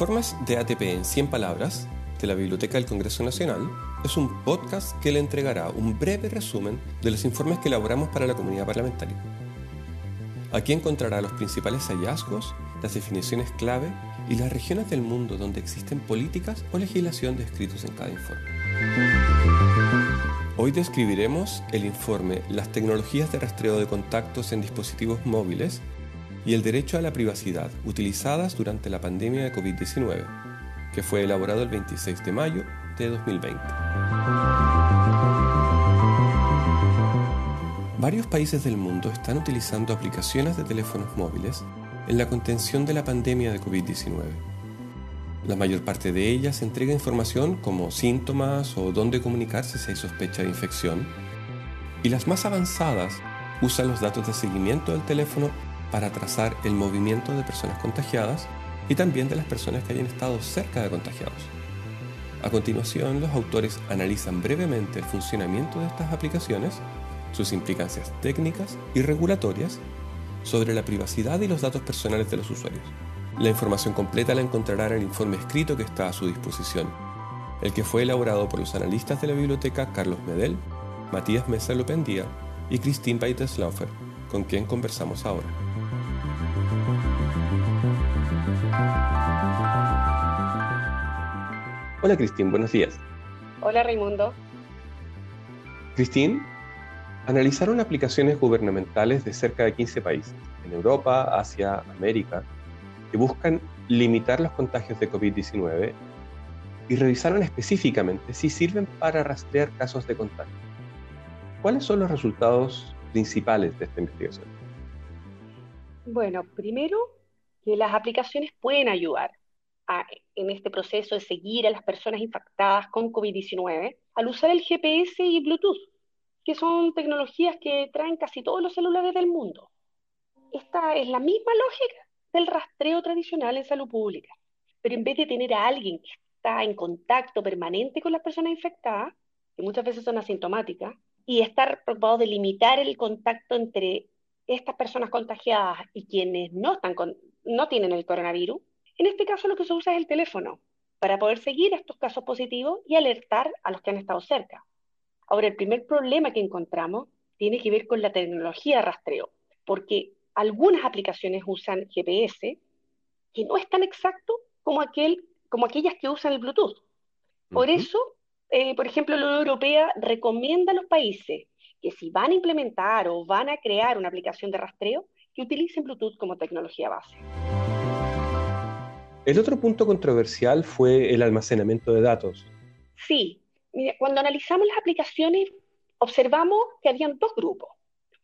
Informes de ATP en 100 palabras de la Biblioteca del Congreso Nacional es un podcast que le entregará un breve resumen de los informes que elaboramos para la comunidad parlamentaria. Aquí encontrará los principales hallazgos, las definiciones clave y las regiones del mundo donde existen políticas o legislación descritos en cada informe. Hoy describiremos el informe Las tecnologías de rastreo de contactos en dispositivos móviles y el derecho a la privacidad utilizadas durante la pandemia de COVID-19, que fue elaborado el 26 de mayo de 2020. Varios países del mundo están utilizando aplicaciones de teléfonos móviles en la contención de la pandemia de COVID-19. La mayor parte de ellas entrega información como síntomas o dónde comunicarse si hay sospecha de infección, y las más avanzadas usan los datos de seguimiento del teléfono para trazar el movimiento de personas contagiadas y también de las personas que hayan estado cerca de contagiados. A continuación, los autores analizan brevemente el funcionamiento de estas aplicaciones, sus implicancias técnicas y regulatorias sobre la privacidad y los datos personales de los usuarios. La información completa la encontrará en el informe escrito que está a su disposición, el que fue elaborado por los analistas de la biblioteca Carlos Medel, Matías Mesa Lopendía y Christine Beiteslaufer, con quien conversamos ahora. Hola Cristín, buenos días. Hola Raimundo. Cristín, analizaron aplicaciones gubernamentales de cerca de 15 países, en Europa, Asia, América, que buscan limitar los contagios de COVID-19 y revisaron específicamente si sirven para rastrear casos de contagio. ¿Cuáles son los resultados principales de esta investigación? Bueno, primero, que las aplicaciones pueden ayudar en este proceso de seguir a las personas infectadas con COVID-19 al usar el GPS y Bluetooth, que son tecnologías que traen casi todos los celulares del mundo. Esta es la misma lógica del rastreo tradicional en salud pública, pero en vez de tener a alguien que está en contacto permanente con las personas infectadas, que muchas veces son asintomáticas, y estar preocupado de limitar el contacto entre estas personas contagiadas y quienes no, están no tienen el coronavirus, en este caso lo que se usa es el teléfono para poder seguir estos casos positivos y alertar a los que han estado cerca. Ahora, el primer problema que encontramos tiene que ver con la tecnología de rastreo, porque algunas aplicaciones usan GPS que no es tan exacto como, aquel, como aquellas que usan el Bluetooth. Por eso, eh, por ejemplo, la Unión Europea recomienda a los países que si van a implementar o van a crear una aplicación de rastreo, que utilicen Bluetooth como tecnología base. El otro punto controversial fue el almacenamiento de datos. Sí, cuando analizamos las aplicaciones, observamos que habían dos grupos.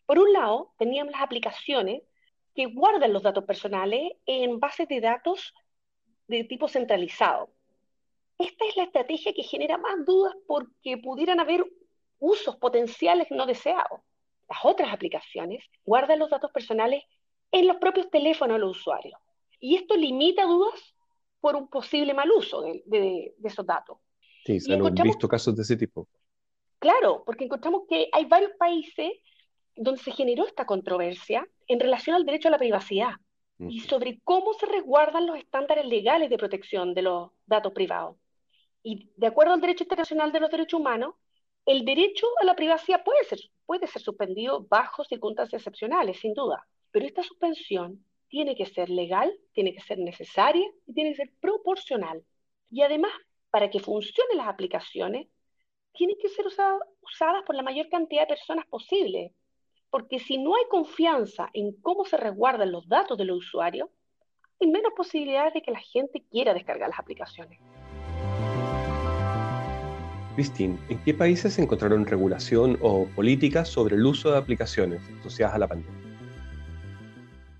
Por un lado, teníamos las aplicaciones que guardan los datos personales en bases de datos de tipo centralizado. Esta es la estrategia que genera más dudas porque pudieran haber usos potenciales no deseados. Las otras aplicaciones guardan los datos personales en los propios teléfonos de los usuarios. Y esto limita dudas por un posible mal uso de, esos datos. Sí, se han visto casos de ese tipo. Claro, porque encontramos que hay varios países donde se generó esta controversia en relación al derecho a la privacidad y sobre cómo se resguardan los estándares legales de protección de los datos privados. Y de acuerdo al derecho internacional de los derechos humanos, el derecho a la privacidad puede ser, puede ser suspendido bajo circunstancias excepcionales, sin duda, pero esta suspensión tiene que ser legal, tiene que ser necesaria y tiene que ser proporcional. Y además, para que funcionen las aplicaciones, tienen que ser usadas por la mayor cantidad de personas posible. Porque si no hay confianza en cómo se resguardan los datos de los usuarios, hay menos posibilidades de que la gente quiera descargar las aplicaciones. Cristín, ¿en qué países se encontraron regulación o políticas sobre el uso de aplicaciones asociadas a la pandemia?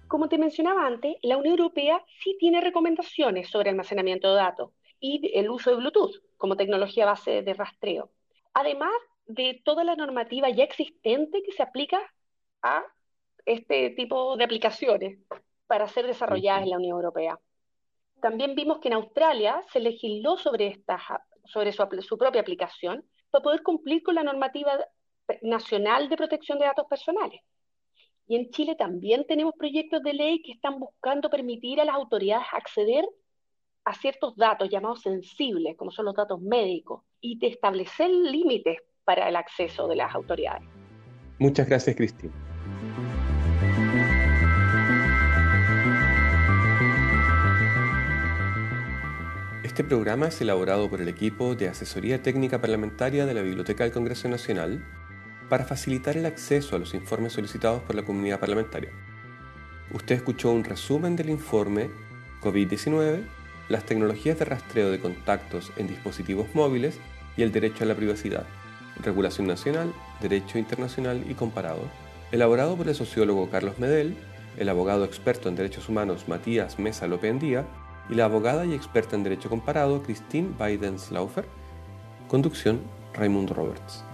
Como te mencionaba antes, la Unión Europea sí tiene recomendaciones sobre almacenamiento de datos y el uso de Bluetooth como tecnología base de rastreo, además de toda la normativa ya existente que se aplica a este tipo de aplicaciones para ser desarrolladas en la Unión Europea. También vimos que en Australia se legisló sobre, esta, sobre su, su propia aplicación para poder cumplir con la normativa nacional de protección de datos personales. Y en Chile también tenemos proyectos de ley que están buscando permitir a las autoridades acceder a ciertos datos llamados sensibles, como son los datos médicos, y de establecer límites para el acceso de las autoridades. Muchas gracias, Cristina. Este programa es elaborado por el equipo de Asesoría Técnica Parlamentaria de la Biblioteca del Congreso Nacional para facilitar el acceso a los informes solicitados por la comunidad parlamentaria. Usted escuchó un resumen del informe COVID-19, las tecnologías de rastreo de contactos en dispositivos móviles y el derecho a la privacidad, regulación nacional, derecho internacional y comparado, elaborado por el sociólogo Carlos Medel, el abogado experto en derechos humanos Matías Mesa Lopendía y la abogada y experta en Derecho Comparado Christine Biden-Slaufer. Conducción Raimundo Roberts.